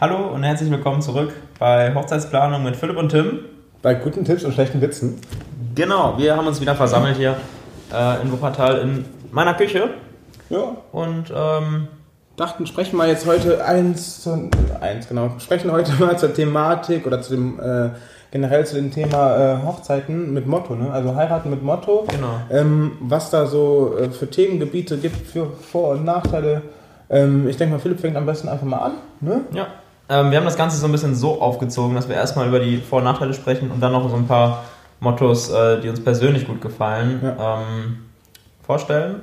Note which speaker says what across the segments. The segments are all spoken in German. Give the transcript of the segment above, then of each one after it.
Speaker 1: Hallo und herzlich willkommen zurück bei Hochzeitsplanung mit Philipp und Tim.
Speaker 2: Bei guten Tipps und schlechten Witzen.
Speaker 1: Genau, wir haben uns wieder versammelt hier äh, in Wuppertal in meiner Küche.
Speaker 2: Ja.
Speaker 1: Und ähm,
Speaker 2: Dachten, sprechen wir jetzt heute eins, zu, eins genau, sprechen heute mal zur Thematik oder zu dem äh, generell zu dem Thema äh, Hochzeiten mit Motto, ne? Also heiraten mit Motto.
Speaker 1: Genau.
Speaker 2: Ähm, was da so äh, für Themengebiete gibt, für Vor- und Nachteile. Ähm, ich denke mal, Philipp fängt am besten einfach mal an. Ne?
Speaker 1: ja, ähm, wir haben das Ganze so ein bisschen so aufgezogen, dass wir erstmal über die Vor- und Nachteile sprechen und dann noch so ein paar Mottos, äh, die uns persönlich gut gefallen, ähm, vorstellen.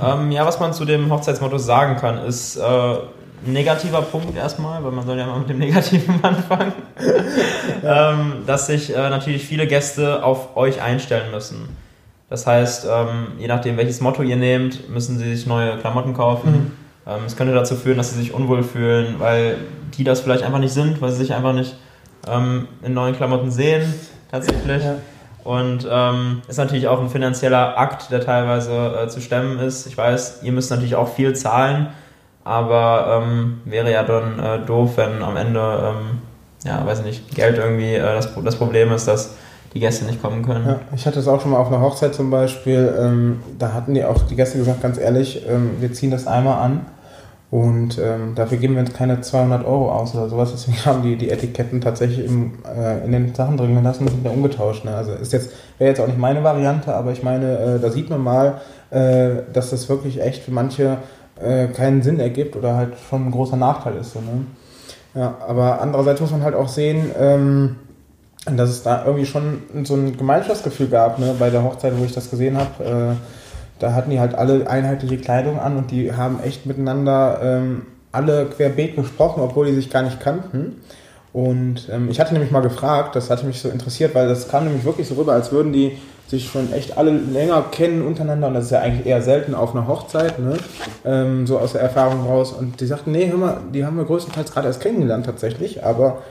Speaker 1: Ähm, ja, was man zu dem Hochzeitsmotto sagen kann, ist äh, ein negativer Punkt erstmal, weil man soll ja mal mit dem Negativen anfangen, ähm, dass sich äh, natürlich viele Gäste auf euch einstellen müssen. Das heißt, ähm, je nachdem, welches Motto ihr nehmt, müssen sie sich neue Klamotten kaufen. Ähm, es könnte dazu führen, dass sie sich unwohl fühlen, weil die das vielleicht einfach nicht sind, weil sie sich einfach nicht ähm, in neuen Klamotten sehen, tatsächlich.
Speaker 2: Ja.
Speaker 1: Und ähm, ist natürlich auch ein finanzieller Akt, der teilweise äh, zu stemmen ist. Ich weiß, ihr müsst natürlich auch viel zahlen, aber ähm, wäre ja dann äh, doof, wenn am Ende, ähm, ja, weiß ich nicht, Geld irgendwie äh, das, das Problem ist, dass die Gäste nicht kommen können.
Speaker 2: Ja, ich hatte es auch schon mal auf einer Hochzeit zum Beispiel. Ähm, da hatten die auch die Gäste gesagt, ganz ehrlich, ähm, wir ziehen das einmal an und ähm, dafür geben wir uns keine 200 Euro aus oder sowas. Deswegen haben die die Etiketten tatsächlich im, äh, in den Sachen drin gelassen und sind wieder umgetauscht. Ne? Also ist jetzt wäre jetzt auch nicht meine Variante, aber ich meine, äh, da sieht man mal, äh, dass das wirklich echt für manche äh, keinen Sinn ergibt oder halt schon ein großer Nachteil ist. So, ne? Ja, aber andererseits muss man halt auch sehen, ähm, dass es da irgendwie schon so ein Gemeinschaftsgefühl gab, ne, bei der Hochzeit, wo ich das gesehen habe. Da hatten die halt alle einheitliche Kleidung an und die haben echt miteinander ähm, alle querbeet gesprochen, obwohl die sich gar nicht kannten. Und ähm, ich hatte nämlich mal gefragt, das hatte mich so interessiert, weil das kam nämlich wirklich so rüber, als würden die sich schon echt alle länger kennen untereinander und das ist ja eigentlich eher selten auf einer Hochzeit, ne? ähm, so aus der Erfahrung raus. Und die sagten, nee, hör mal, die haben wir größtenteils gerade erst kennengelernt tatsächlich, aber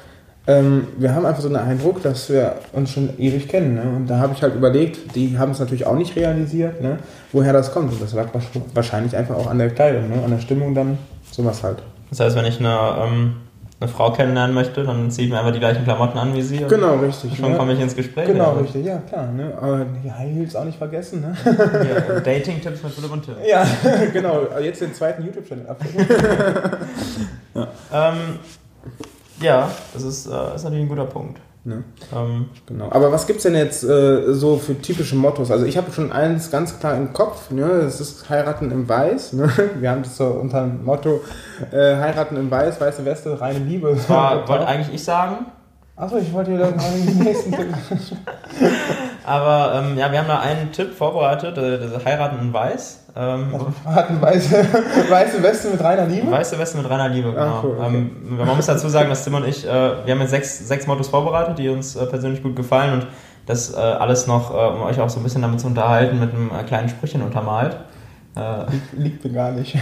Speaker 2: ähm, wir haben einfach so einen Eindruck, dass wir uns schon ewig kennen. Ne? Und da habe ich halt überlegt, die haben es natürlich auch nicht realisiert, ne? woher das kommt. Und das lag wahrscheinlich einfach auch an der Kleidung, ne? an der Stimmung dann, sowas halt.
Speaker 1: Das heißt, wenn ich eine, ähm, eine Frau kennenlernen möchte, dann ziehe ich mir einfach die gleichen Klamotten an wie sie. und
Speaker 2: Genau, richtig.
Speaker 1: Schon
Speaker 2: ne?
Speaker 1: komme ich ins Gespräch.
Speaker 2: Genau,
Speaker 1: ja.
Speaker 2: richtig, ja klar. Ne? Aber die High Heels auch nicht vergessen. Ne?
Speaker 1: Ja, Dating-Tipps mit Philipp und Tim.
Speaker 2: ja, genau. Jetzt den zweiten YouTube-Channel ab.
Speaker 1: Ähm, ja, das ist, äh, ist natürlich ein guter Punkt.
Speaker 2: Ne?
Speaker 1: Ähm,
Speaker 2: Genau. Aber was gibt's denn jetzt äh, so für typische Mottos? Also ich habe schon eins ganz klar im Kopf, ne? das ist Heiraten im Weiß. Ne? Wir haben das so unter dem Motto äh, Heiraten im Weiß, weiße Weste, reine Liebe.
Speaker 1: war, wollte eigentlich ich sagen,
Speaker 2: Achso, ich wollte dir dann mal den nächsten Tipp.
Speaker 1: Aber ähm, ja, wir haben da einen Tipp vorbereitet, äh, das Heiraten in Weiß. Ähm,
Speaker 2: Heiraten weiße, weiße Weste mit reiner Liebe?
Speaker 1: Weiße Weste mit reiner Liebe, genau.
Speaker 2: Ah, cool, okay.
Speaker 1: ähm, man muss dazu sagen, dass Tim und ich, äh, wir haben jetzt sechs, sechs Mottos vorbereitet, die uns äh, persönlich gut gefallen und das äh, alles noch, äh, um euch auch so ein bisschen damit zu unterhalten, mit einem äh, kleinen Sprüchen untermalt.
Speaker 2: Liegt mir gar nicht.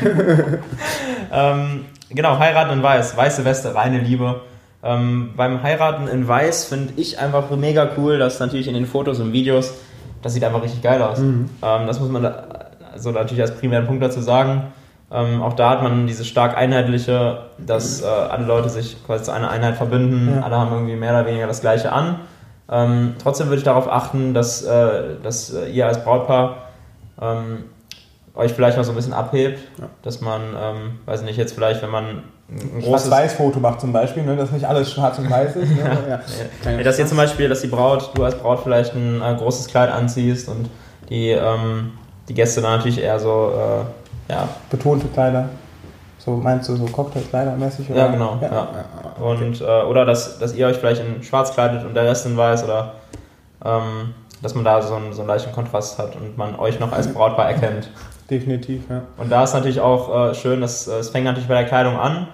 Speaker 1: ähm, genau, heiraten in Weiß, weiße Weste, reine Liebe. Ähm, beim Heiraten in Weiß finde ich einfach mega cool, dass natürlich in den Fotos und Videos, das sieht einfach richtig geil aus. Ähm, das muss man da, also natürlich als primären Punkt dazu sagen. Ähm, auch da hat man dieses stark einheitliche, dass äh, alle Leute sich quasi zu einer Einheit verbinden,
Speaker 2: Ja.
Speaker 1: alle haben irgendwie mehr oder weniger das Gleiche an. Ähm, trotzdem würde ich darauf achten, dass, äh, dass äh, ihr als Brautpaar ähm, euch vielleicht noch so ein bisschen abhebt,
Speaker 2: Ja.
Speaker 1: dass man, ähm, weiß nicht, jetzt vielleicht, wenn man ein großes...
Speaker 2: Schwarz-Weiß-Foto macht zum Beispiel, ne? dass nicht alles schwarz und weiß ist. Ne? ja.
Speaker 1: Ja, dass hier zum Beispiel, dass die Braut, du als Braut vielleicht ein äh, großes Kleid anziehst und die, ähm, die Gäste dann natürlich eher so, äh, ja,
Speaker 2: Betonte Kleider. So meinst du so Cocktailkleider-mäßig?
Speaker 1: Ja, genau, ja. und, äh, oder dass, dass ihr euch vielleicht in schwarz kleidet und der Rest in weiß oder ähm, dass man da so einen, so einen leichten Kontrast hat und man euch noch als Brautpaar erkennt.
Speaker 2: Definitiv, ja.
Speaker 1: Und da ist natürlich auch äh, schön, dass äh, es fängt natürlich bei der Kleidung an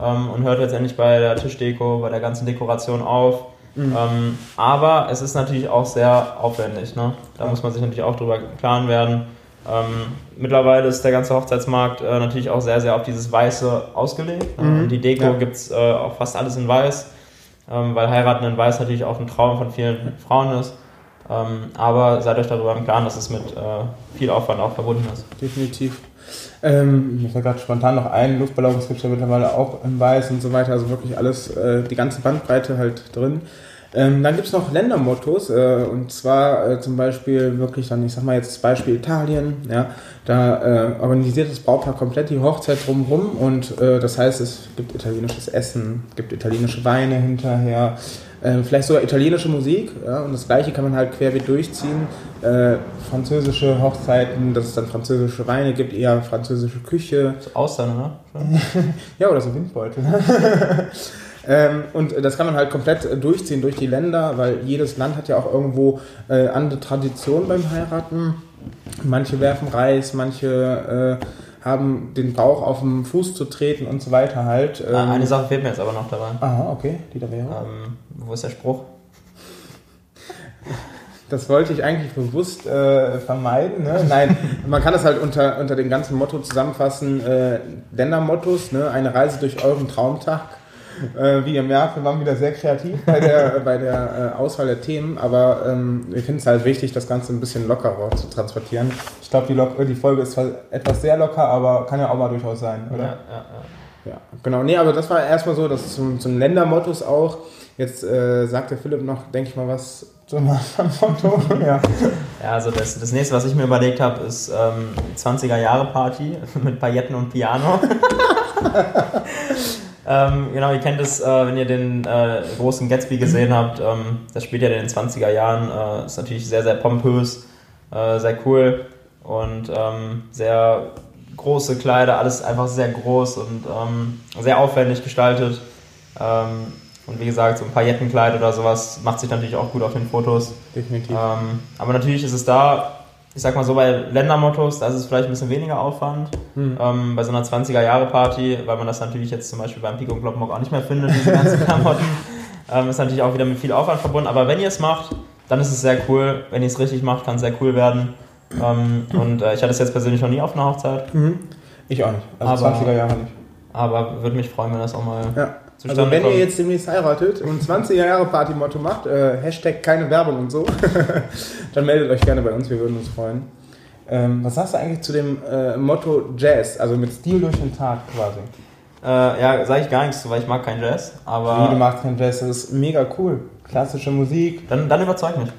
Speaker 1: ähm, und hört letztendlich bei der Tischdeko, bei der ganzen Dekoration auf. Ähm, aber es ist natürlich auch sehr aufwendig. Ne? Da
Speaker 2: Ja.
Speaker 1: muss man sich natürlich auch drüber im klaren werden. Ähm, mittlerweile ist der ganze Hochzeitsmarkt äh, natürlich auch sehr, sehr auf dieses Weiße ausgelegt. Ne?
Speaker 2: Mhm.
Speaker 1: Und die Deko
Speaker 2: Ja.
Speaker 1: gibt es äh, auch fast alles in Weiß, ähm, weil Heiraten in Weiß natürlich auch ein Traum von vielen Frauen ist. Ähm, aber seid euch darüber im Klaren, dass es mit äh, viel Aufwand auch verbunden ist.
Speaker 2: Definitiv. Ähm, mir fällt gerade spontan noch ein, Luftballon gibt es ja mittlerweile auch in Weiß und so weiter, also wirklich alles, äh, die ganze Bandbreite halt drin. Ähm, dann gibt es noch Ländermottos, äh, und zwar äh, zum Beispiel wirklich dann, ich sag mal jetzt das Beispiel Italien, ja, da äh, organisiert das Brautpaar komplett die Hochzeit drumherum und äh, das heißt, es gibt italienisches Essen, gibt italienische Weine hinterher, äh, vielleicht sogar italienische Musik, ja, und das gleiche kann man halt querbeet durchziehen. Äh, französische Hochzeiten, dass es dann französische Weine gibt, eher französische Küche.
Speaker 1: So Austern, ne?
Speaker 2: ja, oder so Windbeutel. Ähm, und das kann man halt komplett durchziehen durch die Länder, weil jedes Land hat ja auch irgendwo äh, andere Traditionen beim Heiraten. Manche werfen Reis, manche äh, haben den Bauch auf den Fuß zu treten und so weiter halt.
Speaker 1: Ah, ähm, Eine Sache fehlt mir jetzt aber noch dabei.
Speaker 2: Aha, okay, die da wäre.
Speaker 1: Ähm, wo ist der Spruch?
Speaker 2: Das wollte ich eigentlich bewusst äh, vermeiden. Ne? Nein, man kann das halt unter, unter dem ganzen Motto zusammenfassen: äh, Ländermottos, ne? eine Reise durch euren Traumtag. Äh, wie ihr merkt, wir waren wieder sehr kreativ bei der, bei der äh, Auswahl der Themen, aber ähm, wir finden es halt wichtig, das Ganze ein bisschen lockerer zu transportieren. Ich glaube, die, die Folge ist zwar etwas sehr locker, aber kann ja auch mal durchaus sein, oder? Ja, ja, ja. ja genau. Nee, aber das war erstmal so, das ist zum, zum Ländermottos auch. Jetzt äh, sagt der Philipp noch, denke ich mal, was zum Motto.
Speaker 1: ja. ja, also das, das nächste, was ich mir überlegt habe, ist ähm, 20er-Jahre-Party mit Pailletten und Piano. Ähm, genau, ihr kennt es, äh, wenn ihr den äh, großen Gatsby gesehen habt. Ähm, das spielt ja in den 20er Jahren. Äh, ist natürlich sehr, sehr pompös, äh, sehr cool und ähm, sehr große Kleider, alles einfach sehr groß und ähm, sehr aufwendig gestaltet. Ähm, und wie gesagt, so ein Paillettenkleid oder sowas macht sich natürlich auch gut auf den Fotos.
Speaker 2: Definitiv.
Speaker 1: Ähm, aber natürlich ist es da ich sag mal so, bei Ländermottos, da ist es vielleicht ein bisschen weniger Aufwand. Mhm. Ähm, bei so einer 20er-Jahre-Party, weil man das natürlich jetzt zum Beispiel beim Pico und Kloppenbock auch nicht mehr findet, diese ganzen Klamotten, ähm, ist natürlich auch wieder mit viel Aufwand verbunden. Aber wenn ihr es macht, dann ist es sehr cool. Wenn ihr es richtig macht, kann es sehr cool werden. Ähm, und äh, ich hatte es jetzt persönlich noch nie auf einer Hochzeit.
Speaker 2: Mhm. Ich auch nicht.
Speaker 1: Also aber, 20er Jahre nicht. Aber würde mich freuen, wenn das auch mal
Speaker 2: ja. Also wenn kommt. ihr jetzt demnächst heiratet und 20er Jahre Party-Motto macht, äh, Hashtag keine Werbung und so, dann meldet euch gerne bei uns, wir würden uns freuen. Ähm, was sagst du eigentlich zu dem äh, Motto Jazz, also mit Stil durch den Tag quasi?
Speaker 1: Äh, ja, sage ich gar nichts zu, weil ich mag keinen Jazz. Aber
Speaker 2: nee, du magst keinen Jazz, das ist mega cool. Klassische Musik.
Speaker 1: Dann, dann überzeug mich.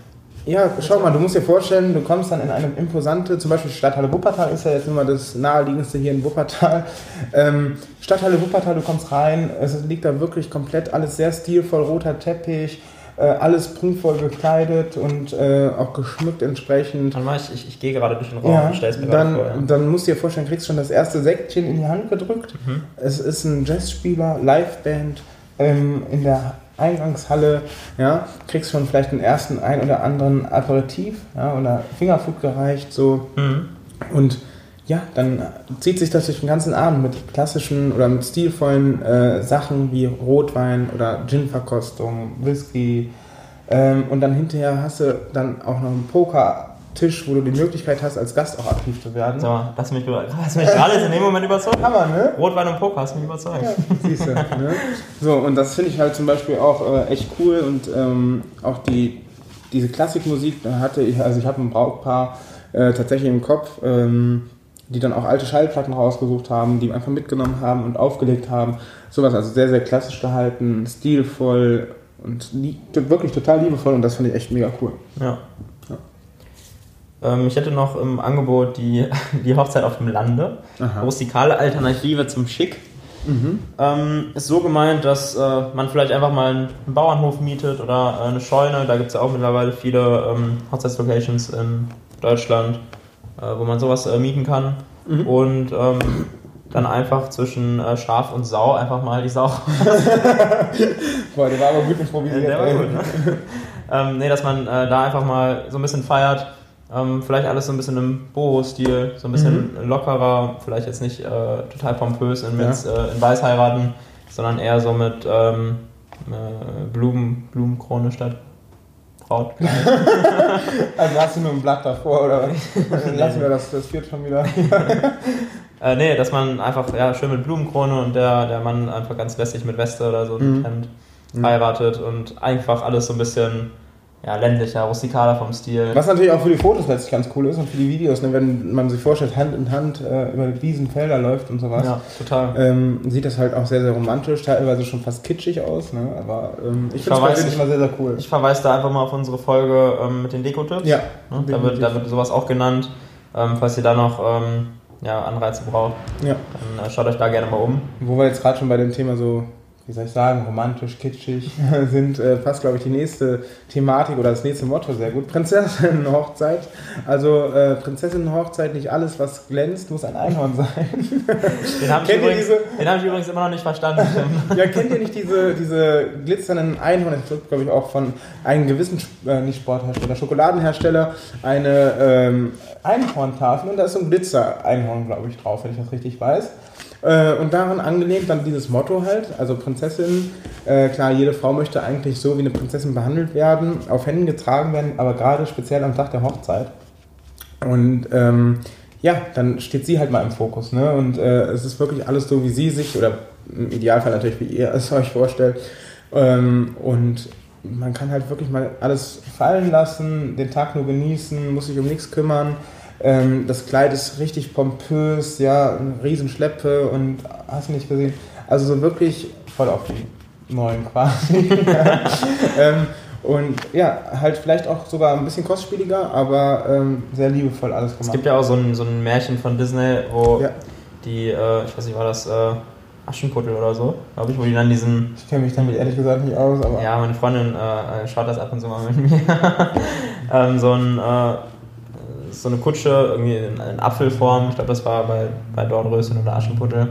Speaker 2: Ja, schau mal, du musst dir vorstellen, du kommst dann in eine imposante, zum Beispiel Stadthalle Wuppertal ist ja jetzt immer das naheliegendste hier in Wuppertal. Ähm, Stadthalle Wuppertal, du kommst rein, es liegt da wirklich komplett alles sehr stilvoll, roter Teppich, äh, alles prunkvoll gekleidet und äh, auch geschmückt entsprechend.
Speaker 1: Dann ich, ich, ich gehe gerade durch den Raum
Speaker 2: ja, und stell's mir dann, vor. Ja. Dann musst du dir vorstellen, kriegst schon das erste Säckchen in die Hand gedrückt. Mhm. Es ist ein Jazzspieler, Liveband ähm, in der Eingangshalle, ja, kriegst schon vielleicht den ersten ein oder anderen Aperitif ja, oder Fingerfood gereicht, so. Mhm. Und ja, dann zieht sich das durch den ganzen Abend mit klassischen oder mit stilvollen äh, Sachen wie Rotwein oder Gin-Verkostung, Whisky. Ähm, und dann hinterher hast du dann auch noch einen Poker Tisch, wo du die Möglichkeit hast, als Gast auch aktiv zu werden.
Speaker 1: So, hast du mich, hast mich gerade in dem Moment überzeugt.
Speaker 2: Hammer, ne?
Speaker 1: Rotwein und Poker hast du mich überzeugt. Ja,
Speaker 2: siehst du, ne? So, und das finde ich halt zum Beispiel auch äh, echt cool und ähm, auch die, diese Klassikmusik da hatte ich, also ich habe ein Brautpaar äh, tatsächlich im Kopf, ähm, die dann auch alte Schallplatten rausgesucht haben, die einfach mitgenommen haben und aufgelegt haben. Sowas, also sehr, sehr klassisch gehalten, stilvoll und wirklich total liebevoll und das finde ich echt mega cool.
Speaker 1: Ja. Ähm, ich hätte noch im Angebot die, die Hochzeit auf dem Lande. Aha. Rustikale Alternative zum Schick. Mhm. Ähm, ist so gemeint, dass äh, man vielleicht einfach mal einen Bauernhof mietet oder äh, eine Scheune. Da gibt es ja auch mittlerweile viele ähm, Hochzeitslocations in Deutschland, äh, wo man sowas äh, mieten kann. Mhm. Und ähm, dann einfach zwischen äh, Schaf und Sau einfach mal die Sau.
Speaker 2: Boah, der war aber gut improvisiert. Der war gut,
Speaker 1: ne? ähm, nee, dass man äh, da einfach mal so ein bisschen feiert ähm, vielleicht alles so ein bisschen im Boho-Stil, so ein bisschen mhm. lockerer, vielleicht jetzt nicht äh, total pompös in, ja. äh, in Weiß heiraten, sondern eher so mit ähm, äh, Blumen, Blumenkrone statt Braut.
Speaker 2: also hast du nur ein Blatt davor oder was? Lassen wir das, das führt schon wieder.
Speaker 1: äh, nee, dass man einfach ja, schön mit Blumenkrone und der, der Mann einfach ganz lässig mit Weste oder so mhm. Hemd mhm. heiratet und einfach alles so ein bisschen ja, ländlicher, rustikaler vom Stil.
Speaker 2: Was natürlich auch für die Fotos letztlich ganz cool ist und für die Videos, ne, wenn man sich vorstellt, Hand in Hand äh, über Wiesen, Felder läuft und sowas.
Speaker 1: Ja, total.
Speaker 2: Ähm, sieht das halt auch sehr, sehr romantisch, teilweise schon fast kitschig aus, ne? aber ähm, ich finde es immer sehr, sehr cool.
Speaker 1: Ich verweise da einfach mal auf unsere Folge ähm, mit den Deko-Tipps.
Speaker 2: Ja.
Speaker 1: Ne? Da, wird, da wird sowas auch genannt. Ähm, falls ihr da noch ähm, ja, Anreize braucht,
Speaker 2: ja.
Speaker 1: dann äh, schaut euch da gerne mal um.
Speaker 2: Wo wir jetzt gerade schon bei dem Thema so wie soll ich sagen, romantisch, kitschig sind, äh, passt, glaube ich, die nächste Thematik oder das nächste Motto sehr gut. Prinzessinnenhochzeit. Also äh, Prinzessinnenhochzeit, nicht alles, was glänzt, muss ein Einhorn sein.
Speaker 1: Den habe ich, übrigens, hab ich übrigens immer noch nicht verstanden.
Speaker 2: ja, kennt ihr nicht diese, diese glitzernden Einhorn? Das wird, glaube ich, auch von einem gewissen, äh, nicht Sporthersteller, Schokoladenhersteller, eine ähm, Einhorntafel und da ist so ein Glitzer-Einhorn, glaube ich, drauf, wenn ich das richtig weiß. Äh, und daran angelehnt dann dieses Motto halt, also Prinzessin, äh, klar, jede Frau möchte eigentlich so wie eine Prinzessin behandelt werden, auf Händen getragen werden, aber gerade speziell am Tag der Hochzeit. Und ähm, ja, dann steht sie halt mal im Fokus. Ne? Und äh, es ist wirklich alles so, wie sie sich, oder im Idealfall natürlich, wie ihr es euch vorstellt. Ähm, und man kann halt wirklich mal alles fallen lassen, den Tag nur genießen, muss sich um nichts kümmern. Ähm, das Kleid ist richtig pompös, ja, eine Riesenschleppe und hast du nicht gesehen. Also so wirklich voll auf die neuen quasi. ähm, und ja, halt vielleicht auch sogar ein bisschen kostspieliger, aber ähm, sehr liebevoll alles
Speaker 1: gemacht. Es gibt ja auch so ein, so ein Märchen von Disney, wo ja. die, äh, ich weiß nicht, war das äh, Aschenputtel oder so, glaube ich, wo die dann diesen.
Speaker 2: Ich kenne mich damit ehrlich gesagt nicht aus, aber.
Speaker 1: Ja, meine Freundin äh, schaut das ab und zu mal mit mir. ähm, so ein äh, so eine Kutsche, irgendwie in, in Apfelform. Ich glaube, das war bei, bei Dornröschen oder Aschenputtel.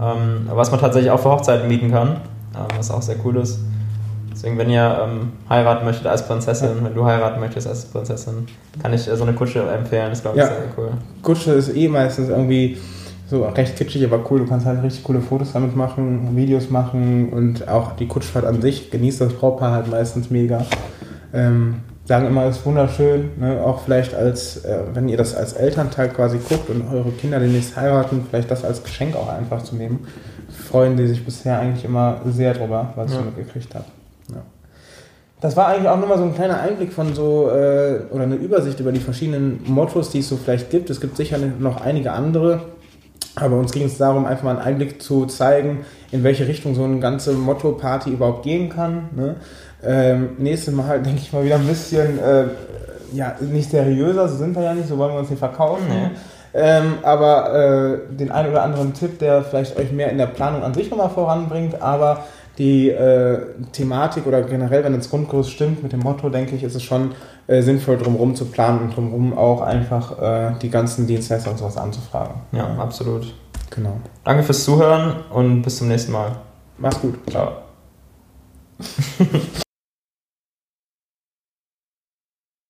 Speaker 1: Ähm, was man tatsächlich auch für Hochzeiten mieten kann, ähm, was auch sehr cool ist. Deswegen, wenn ihr ähm, heiraten möchtet als Prinzessin, wenn du heiraten möchtest als Prinzessin, kann ich äh, so eine Kutsche empfehlen. Das glaube ich ja. sehr cool.
Speaker 2: Kutsche ist eh meistens irgendwie so recht kitschig, aber cool. Du kannst halt richtig coole Fotos damit machen, Videos machen und auch die Kutschfahrt an sich genießt das Brautpaar halt meistens mega. Ähm, sagen immer, es ist wunderschön, ne? auch vielleicht als, äh, wenn ihr das als Elternteil quasi guckt und eure Kinder demnächst heiraten, vielleicht das als Geschenk auch einfach zu nehmen. Freuen die sich bisher eigentlich immer sehr drüber, was ja. ich mitgekriegt habe. Ja. Das war eigentlich auch nur mal so ein kleiner Einblick von so, äh, oder eine Übersicht über die verschiedenen Mottos, die es so vielleicht gibt. Es gibt sicher noch einige andere, aber uns ging es darum, einfach mal einen Einblick zu zeigen, in welche Richtung so eine ganze Motto-Party überhaupt gehen kann. Ne? Ähm, nächstes Mal denke ich mal wieder ein bisschen, äh, ja, nicht seriöser, so sind wir ja nicht, so wollen wir uns nicht verkaufen. Nee. Ähm, aber äh, den einen oder anderen Tipp, der vielleicht euch mehr in der Planung an sich nochmal voranbringt, aber die äh, Thematik oder generell, wenn das Grundkurs stimmt mit dem Motto, denke ich, ist es schon äh, sinnvoll, drumherum zu planen und drumherum auch einfach äh, die ganzen Dienstleister und sowas anzufragen.
Speaker 1: Ja, absolut.
Speaker 2: Genau.
Speaker 1: Danke fürs Zuhören und bis zum nächsten Mal.
Speaker 2: Mach's gut.
Speaker 1: Ciao.